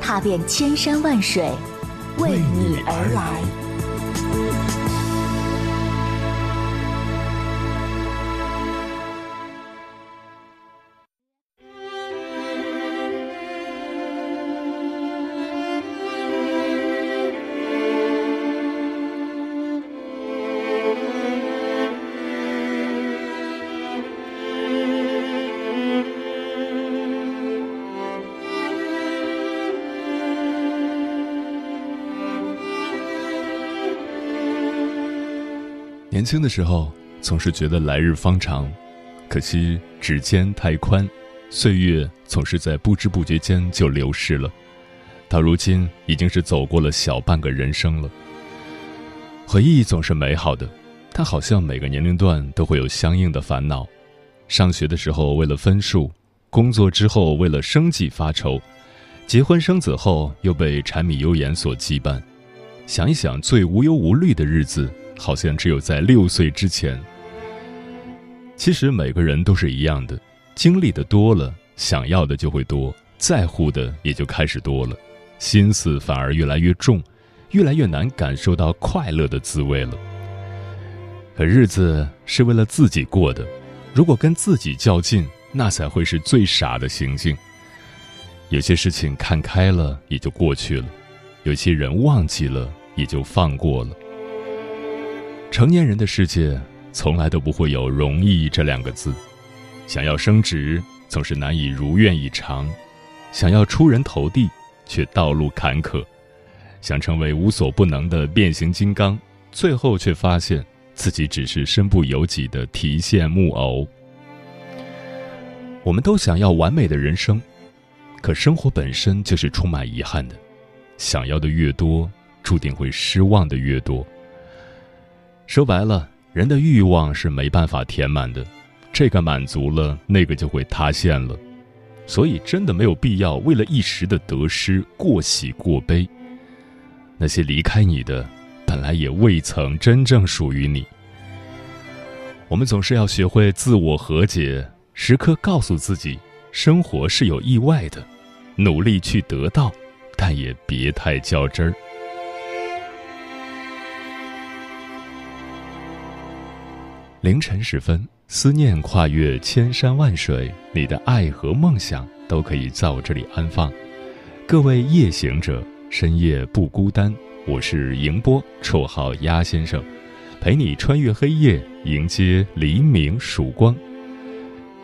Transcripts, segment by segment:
踏遍千山万水，为你而来。年轻的时候总是觉得来日方长，可惜指尖太宽，岁月总是在不知不觉间就流逝了。到如今已经是走过了小半个人生了。回忆总是美好的，但好像每个年龄段都会有相应的烦恼。上学的时候为了分数，工作之后为了生计发愁，结婚生子后又被柴米油盐所羁绊。想一想，最无忧无虑的日子。好像只有在六岁之前。其实每个人都是一样的，经历的多了，想要的就会多，在乎的也就开始多了，心思反而越来越重，越来越难感受到快乐的滋味了。可日子是为了自己过的，如果跟自己较劲，那才会是最傻的行径。有些事情看开了也就过去了，有些人忘记了也就放过了。成年人的世界从来都不会有容易这两个字，想要升职总是难以如愿以偿，想要出人头地却道路坎坷，想成为无所不能的变形金刚，最后却发现自己只是身不由己的提线木偶。我们都想要完美的人生，可生活本身就是充满遗憾的，想要的越多，注定会失望的越多。说白了，人的欲望是没办法填满的，这个满足了，那个就会塌陷了。所以，真的没有必要为了一时的得失过喜过悲。那些离开你的，本来也未曾真正属于你。我们总是要学会自我和解，时刻告诉自己，生活是有意外的，努力去得到，但也别太较真儿。凌晨时分，思念跨越千山万水，你的爱和梦想都可以在我这里安放。各位夜行者，深夜不孤单。我是迎波，绰号鸭先生，陪你穿越黑夜，迎接黎明曙光。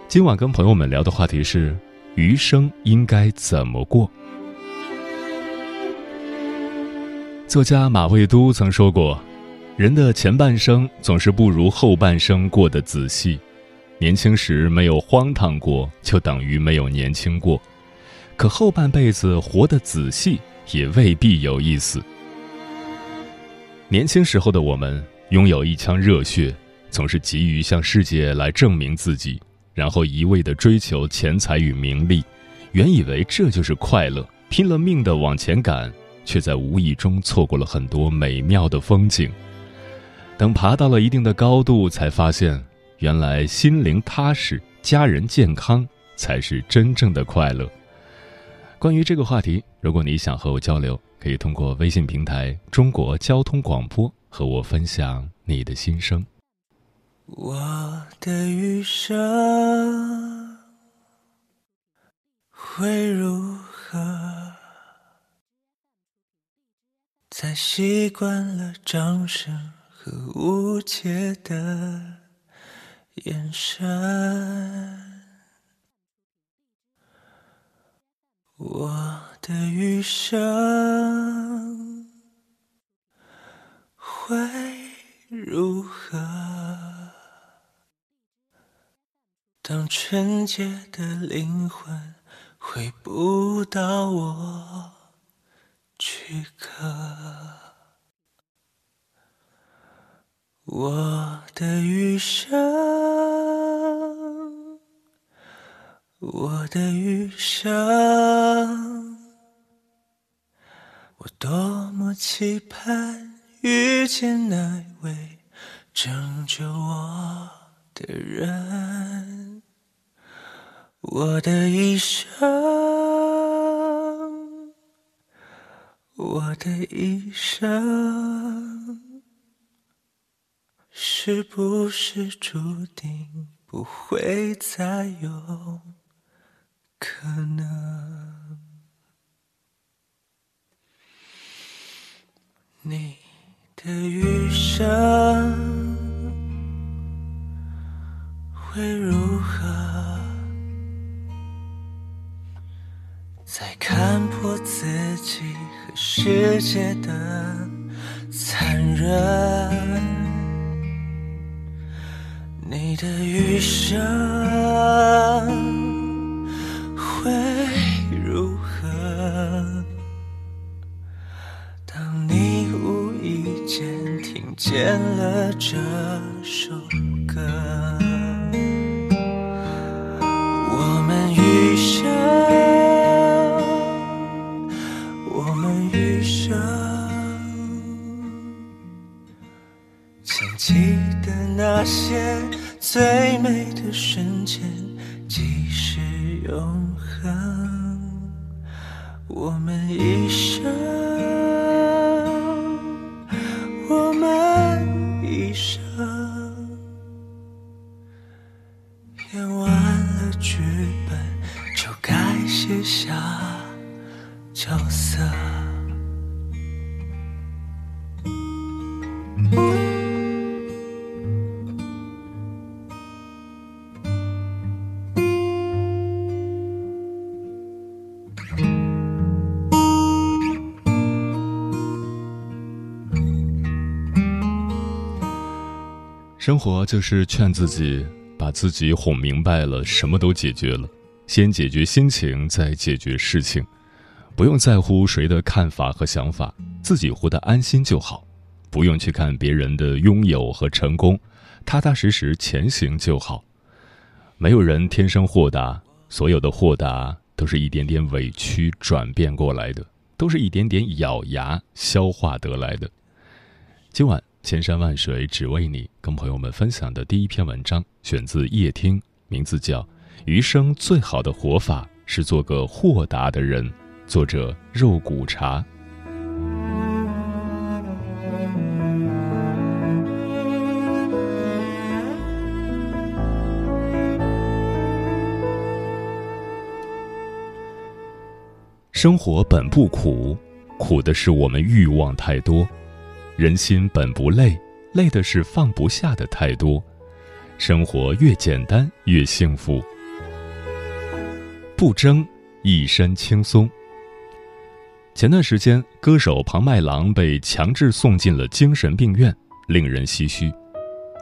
今晚跟朋友们聊的话题是：余生应该怎么过？作家马未都曾说过。人的前半生总是不如后半生过得仔细，年轻时没有荒唐过，就等于没有年轻过。可后半辈子活得仔细，也未必有意思。年轻时候的我们拥有一腔热血，总是急于向世界来证明自己，然后一味的追求钱财与名利，原以为这就是快乐，拼了命的往前赶，却在无意中错过了很多美妙的风景。等爬到了一定的高度，才发现，原来心灵踏实、家人健康才是真正的快乐。关于这个话题，如果你想和我交流，可以通过微信平台“中国交通广播”和我分享你的心声。我的余生会如何？在习惯了掌声。和无解的眼神，我的余生会如何？当纯洁的灵魂回不到我躯壳。我的余生，我的余生，我多么期盼遇见那位拯救我的人。我的一生，我的一生，是不是注定不会再有可能？你的余生会如何？在看破自己和世界的残忍，你的余生。记得那些最美的瞬间，即是永恒。我们一生，生活就是劝自己，把自己哄明白了，什么都解决了。先解决心情，再解决事情。不用在乎谁的看法和想法，自己活得安心就好；不用去看别人的拥有和成功，踏踏实实前行就好。没有人天生豁达，所有的豁达都是一点点委屈转变过来的，都是一点点咬牙消化得来的。今晚千山万水只为你，跟朋友们分享的第一篇文章选自夜听，名字叫《余生最好的活法是做个豁达的人》。作者肉骨茶。生活本不苦，苦的是我们欲望太多；人心本不累，累的是放不下的太多。生活越简单越幸福，不争，一身轻松。前段时间，歌手庞麦郎被强制送进了精神病院，令人唏嘘。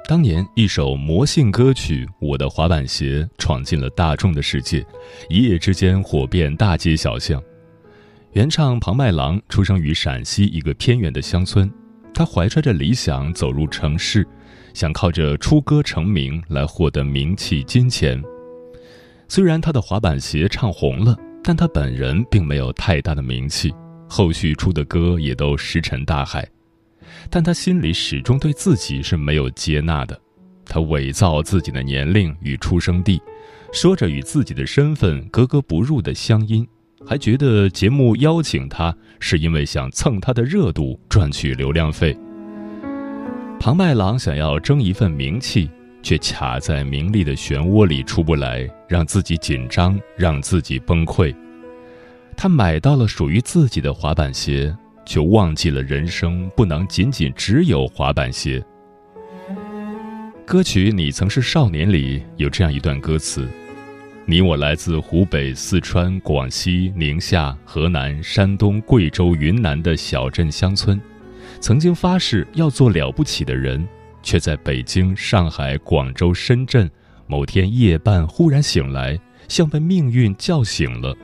当年一首魔性歌曲《我的滑板鞋》闯进了大众的世界，一夜之间火遍大街小巷。原唱庞麦郎出生于陕西一个偏远的乡村，他怀揣着理想走入城市，想靠着出歌成名来获得名气金钱。虽然他的滑板鞋唱红了，但他本人并没有太大的名气。后续出的歌也都石沉大海，但他心里始终对自己是没有接纳的。他伪造自己的年龄与出生地，说着与自己的身份格格不入的乡音，还觉得节目邀请他是因为想蹭他的热度赚取流量费。庞麦郎想要争一份名气，却卡在名利的漩涡里出不来，让自己紧张，让自己崩溃。他买到了属于自己的滑板鞋，却忘记了人生不能仅仅只有滑板鞋。歌曲《你曾是少年》里有这样一段歌词：“你我来自湖北、四川、广西、宁夏、河南、山东、贵州、云南的小镇乡村，曾经发誓要做了不起的人，却在北京、上海、广州、深圳某天夜半忽然醒来，像被命运叫醒了。”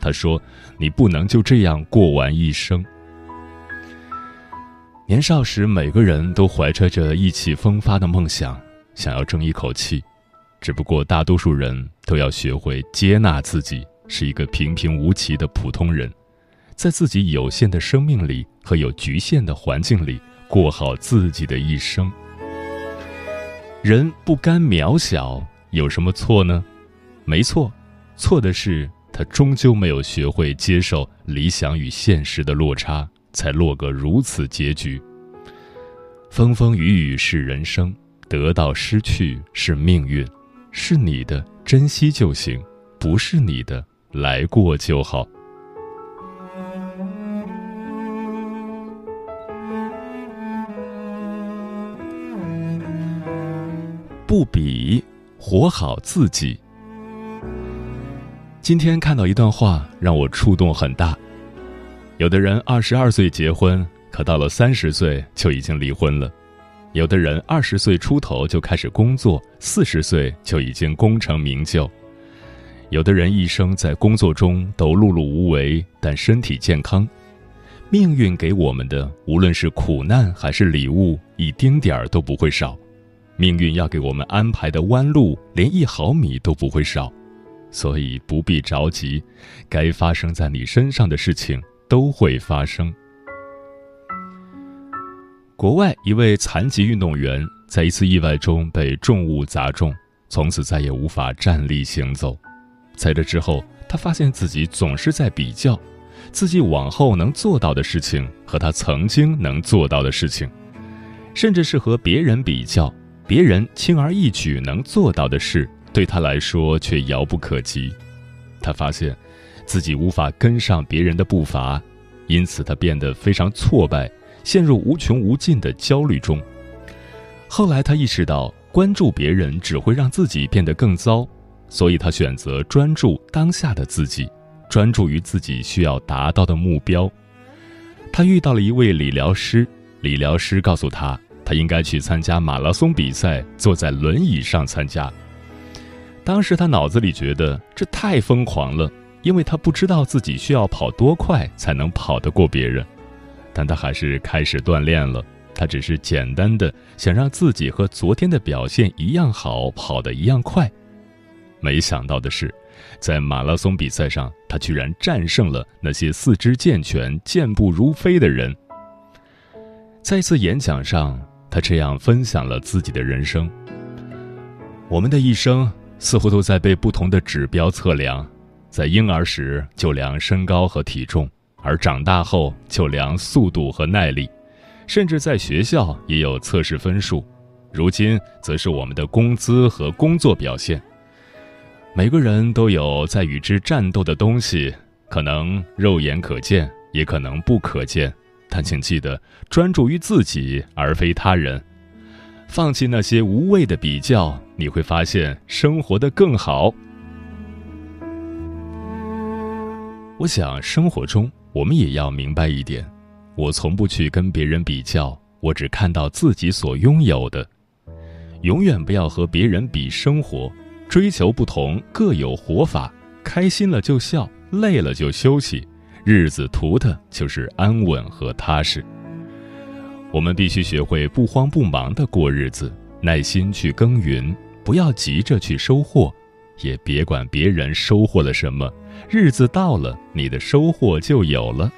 他说：“你不能就这样过完一生。”年少时，每个人都怀揣着意气风发的梦想，想要争一口气。只不过，大多数人都要学会接纳自己是一个平平无奇的普通人，在自己有限的生命里和有局限的环境里过好自己的一生。人不甘渺小，有什么错呢？没错，错的是他终究没有学会接受理想与现实的落差。才落个如此结局。风风雨雨是人生，得到失去是命运，是你的珍惜就行，不是你的来过就好。不比，活好自己。今天看到一段话，让我触动很大。有的人二十二岁结婚，可到了三十岁就已经离婚了；有的人二十岁出头就开始工作，四十岁就已经功成名就；有的人一生在工作中都碌碌无为，但身体健康。命运给我们的，无论是苦难还是礼物，一丁点儿都不会少。命运要给我们安排的弯路，连一毫米都不会少。所以不必着急，该发生在你身上的事情。都会发生。国外一位残疾运动员在一次意外中被重物砸中，从此再也无法站立行走。在这之后，他发现自己总是在比较自己往后能做到的事情和他曾经能做到的事情，甚至是和别人比较，别人轻而易举能做到的事，对他来说却遥不可及。他发现。自己无法跟上别人的步伐，因此他变得非常挫败，陷入无穷无尽的焦虑中。后来他意识到，关注别人只会让自己变得更糟，所以他选择专注当下的自己，专注于自己需要达到的目标。他遇到了一位理疗师，理疗师告诉他，他应该去参加马拉松比赛，坐在轮椅上参加。当时他脑子里觉得这太疯狂了。因为他不知道自己需要跑多快才能跑得过别人，但他还是开始锻炼了。他只是简单的想让自己和昨天的表现一样好，跑得一样快。没想到的是，在马拉松比赛上，他居然战胜了那些四肢健全、健步如飞的人。在一次演讲上，他这样分享了自己的人生：我们的一生似乎都在被不同的指标测量。在婴儿时就量身高和体重，而长大后就量速度和耐力，甚至在学校也有测试分数。如今则是我们的工资和工作表现。每个人都有在与之战斗的东西，可能肉眼可见，也可能不可见。但请记得专注于自己，而非他人。放弃那些无谓的比较，你会发现生活的更好。我想，生活中我们也要明白一点：我从不去跟别人比较，我只看到自己所拥有的。永远不要和别人比生活，追求不同，各有活法。开心了就笑，累了就休息，日子图的就是安稳和踏实。我们必须学会不慌不忙的过日子，耐心去耕耘，不要急着去收获，也别管别人收获了什么。日子到了，你的收获就有了。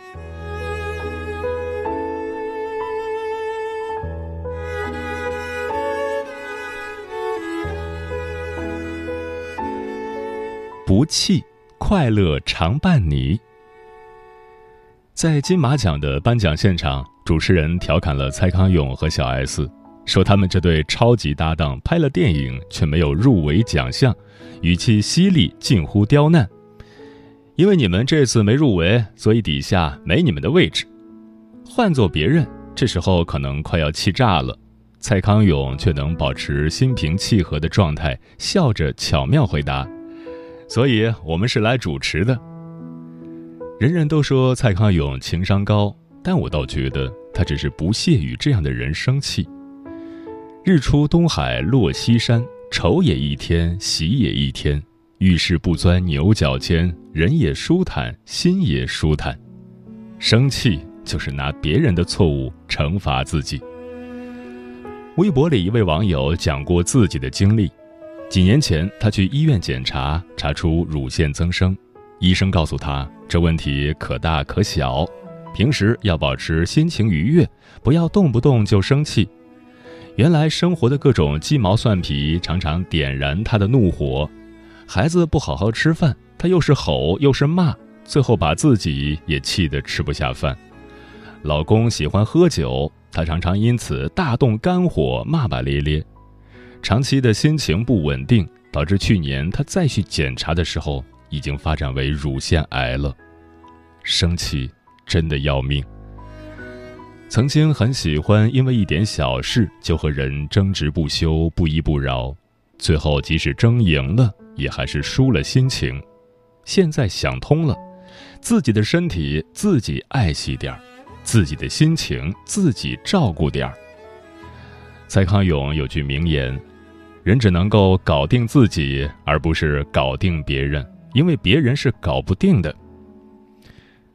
不弃，快乐常伴你。在金马奖的颁奖现场，主持人调侃了蔡康永和小 S，说他们这对超级搭档拍了电影却没有入围奖项，语气犀利，近乎刁难。因为你们这次没入围，所以底下没你们的位置。换做别人，这时候可能快要气炸了。蔡康永却能保持心平气和的状态，笑着巧妙回答：“所以我们是来主持的。”人人都说蔡康永情商高，但我倒觉得他只是不屑与这样的人生气。日出东海落西山，愁也一天，喜也一天。遇事不钻牛角尖，人也舒坦，心也舒坦。生气就是拿别人的错误惩罚自己。微博里一位网友讲过自己的经历：几年前，他去医院检查，查出乳腺增生，医生告诉他，这问题可大可小，平时要保持心情愉悦，不要动不动就生气。原来生活的各种鸡毛蒜皮常常点燃他的怒火，孩子不好好吃饭，他又是吼又是骂，最后把自己也气得吃不下饭。老公喜欢喝酒。他常常因此大动肝火，骂骂咧咧，长期的心情不稳定，导致去年他再去检查的时候，已经发展为乳腺癌了。生气真的要命。曾经很喜欢因为一点小事就和人争执不休、不依不饶，最后即使争赢了，也还是输了心情。现在想通了，自己的身体自己爱惜点儿。自己的心情自己照顾点儿。蔡康永有句名言：“人只能够搞定自己，而不是搞定别人，因为别人是搞不定的。”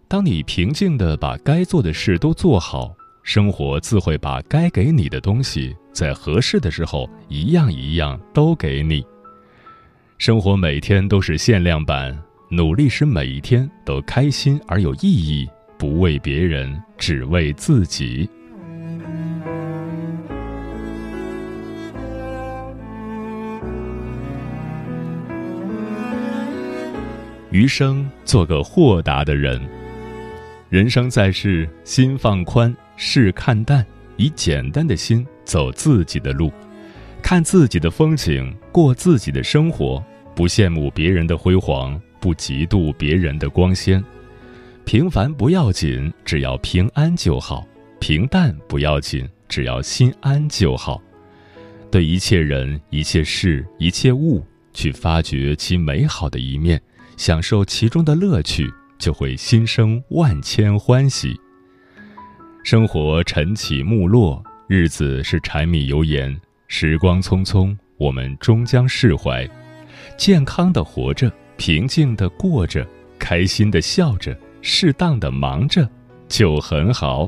当你平静的把该做的事都做好，生活自会把该给你的东西，在合适的时候一样一样都给你。生活每天都是限量版，努力使每一天都开心而有意义。不为别人，只为自己。余生做个豁达的人。人生在世，心放宽，事看淡，以简单的心走自己的路，看自己的风景，过自己的生活，不羡慕别人的辉煌，不嫉妒别人的光鲜。平凡不要紧，只要平安就好；平淡不要紧，只要心安就好。对一切人、一切事、一切物，去发掘其美好的一面，享受其中的乐趣，就会心生万千欢喜。生活晨起暮落，日子是柴米油盐，时光匆匆，我们终将释怀。健康的活着，平静的过着，开心的笑着。适当的忙着，就很好。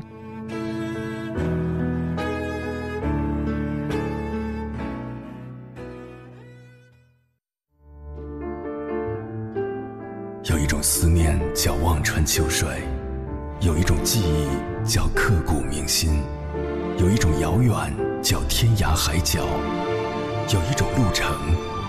有一种思念叫望穿秋水，有一种记忆叫刻骨铭心，有一种遥远叫天涯海角，有一种路程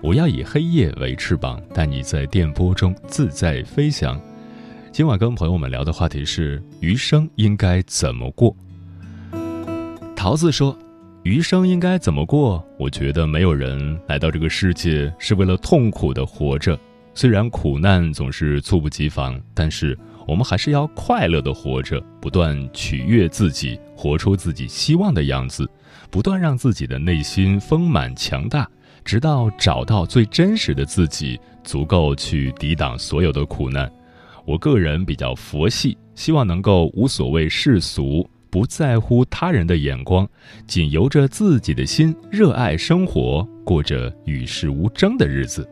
我要以黑夜为翅膀，带你在电波中自在飞翔。今晚跟朋友们聊的话题是余生应该怎么过。桃子说：“余生应该怎么过？我觉得没有人来到这个世界是为了痛苦的活着。虽然苦难总是猝不及防，但是我们还是要快乐的活着，不断取悦自己，活出自己希望的样子，不断让自己的内心丰满强大，直到找到最真实的自己，足够去抵挡所有的苦难。”我个人比较佛系，希望能够无所谓世俗，不在乎他人的眼光，仅由着自己的心，热爱生活，过着与世无争的日子。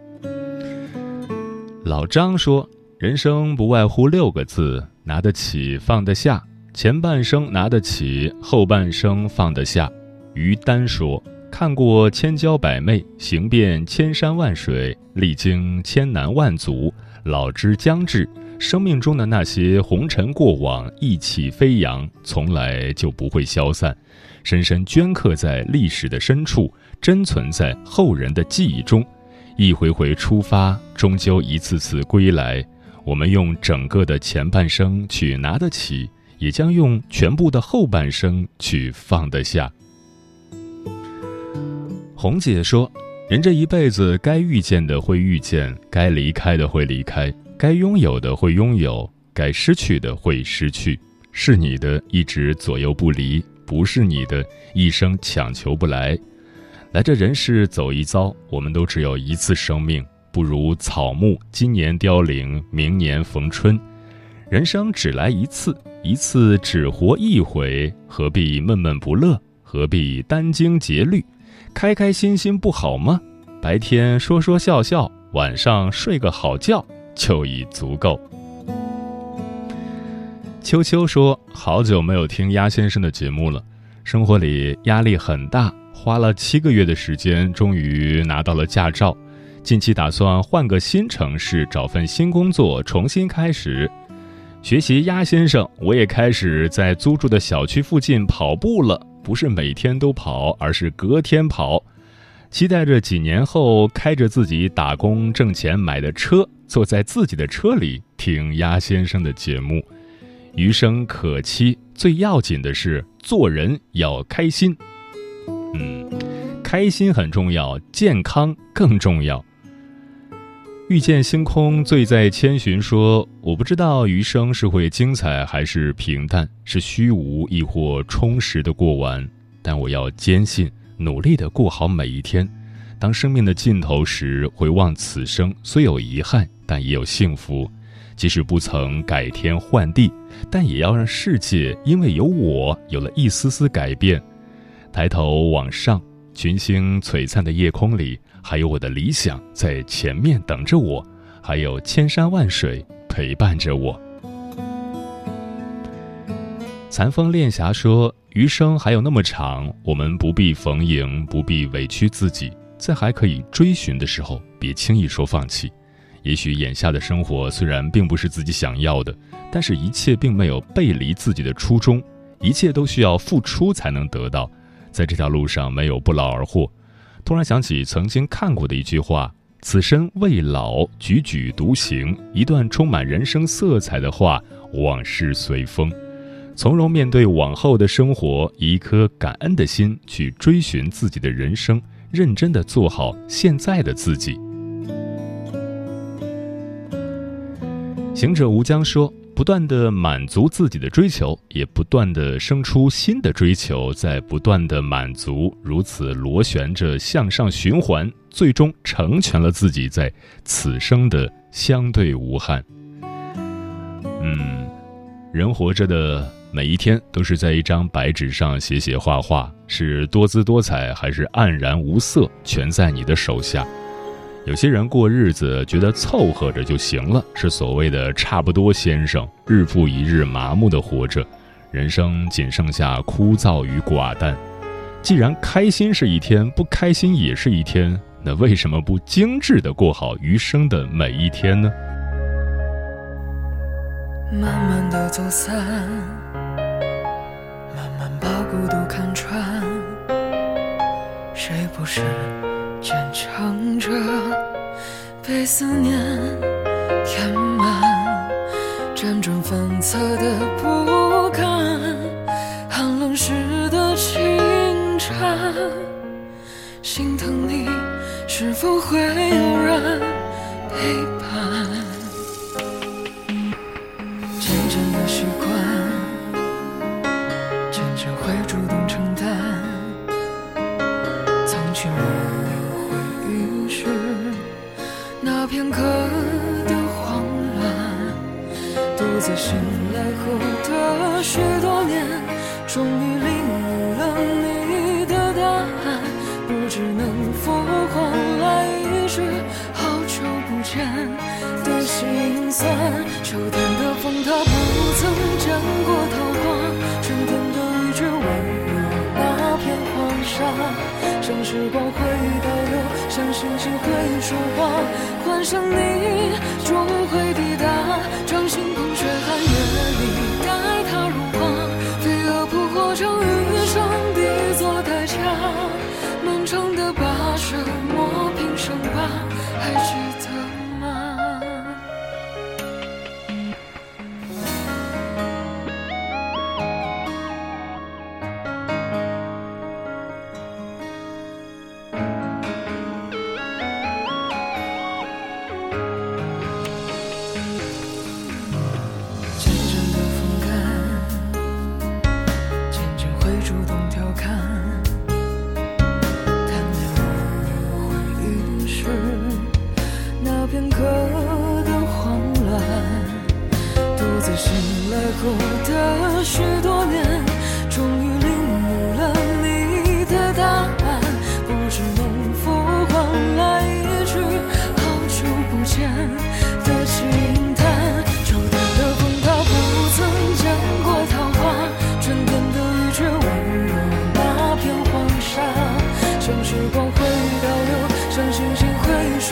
老张说：“人生不外乎六个字，拿得起，放得下。前半生拿得起，后半生放得下。”于丹说：“看过千娇百媚，行遍千山万水，历经千难万阻，老之将至。”生命中的那些红尘过往，意气飞扬，从来就不会消散，深深镌刻在历史的深处，珍存在后人的记忆中。一回回出发，终究一次次归来。我们用整个的前半生去拿得起，也将用全部的后半生去放得下。红姐说：“人这一辈子，该遇见的会遇见，该离开的会离开。”该拥有的会拥有，该失去的会失去。是你的一直左右不离，不是你的一生强求不来。来这人世走一遭，我们都只有一次生命，不如草木，今年凋零，明年逢春。人生只来一次，一次只活一回，何必闷闷不乐？何必殚精竭虑？开开心心不好吗？白天说说笑笑，晚上睡个好觉就已足够。秋秋说：“好久没有听鸭先生的节目了，生活里压力很大，花了七个月的时间，终于拿到了驾照。近期打算换个新城市，找份新工作，重新开始。”学习鸭先生，我也开始在租住的小区附近跑步了。不是每天都跑，而是隔天跑。期待着几年后开着自己打工挣钱买的车，坐在自己的车里听鸭先生的节目。余生可期，最要紧的是做人要开心。嗯，开心很重要，健康更重要。遇见星空，醉在千寻。说：“我不知道余生是会精彩还是平淡，是虚无亦或充实的过完。但我要坚信，努力的过好每一天。当生命的尽头时，回望此生，虽有遗憾，但也有幸福。即使不曾改天换地，但也要让世界因为有我有了一丝丝改变。抬头往上，群星璀璨的夜空里。”还有我的理想在前面等着我，还有千山万水陪伴着我。残风恋霞说：“余生还有那么长，我们不必逢迎，不必委屈自己，在还可以追寻的时候，别轻易说放弃。也许眼下的生活虽然并不是自己想要的，但是一切并没有背离自己的初衷，一切都需要付出才能得到，在这条路上没有不劳而获。”突然想起曾经看过的一句话：“此生未老，踽踽独行。”一段充满人生色彩的话。往事随风，从容面对往后的生活，以一颗感恩的心去追寻自己的人生，认真的做好现在的自己。行者无疆说。不断的满足自己的追求，也不断的生出新的追求，在不断的满足，如此螺旋着向上循环，最终成全了自己在此生的相对无憾。嗯，人活着的每一天都是在一张白纸上写写画画，是多姿多彩还是黯然无色，全在你的手下。有些人过日子觉得凑合着就行了，是所谓的差不多先生，日复一日麻木的活着，人生仅剩下枯燥与寡淡。既然开心是一天，不开心也是一天，那为什么不精致的过好余生的每一天呢？慢慢的走散，慢慢把孤独看穿，谁不是？坚强着，被思念填满，辗转反侧的不甘，寒冷时的清颤，心疼你是否会有人陪伴？后的许多年，终于领悟了你的答案。不知能否换来一句好久不见的心酸。秋天的风，它不曾见过桃花；春天的雨却温柔，那片黄沙。像时光会倒流，像星星会说话，幻想你终会抵达，掌心捧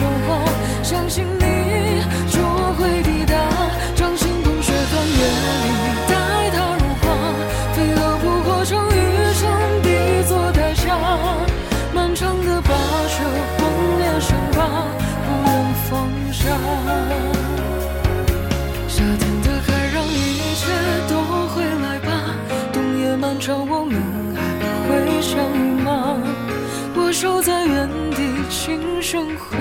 守候，相信你终会抵达。掌心捧雪翻越里，待它融化，飞蛾扑火成余生的作代价。漫长的跋涉，轰烈伤疤，不愿放下。夏天的海让一切都回来吧，冬夜漫长，我们还会相遇吗？我守在原地，轻声回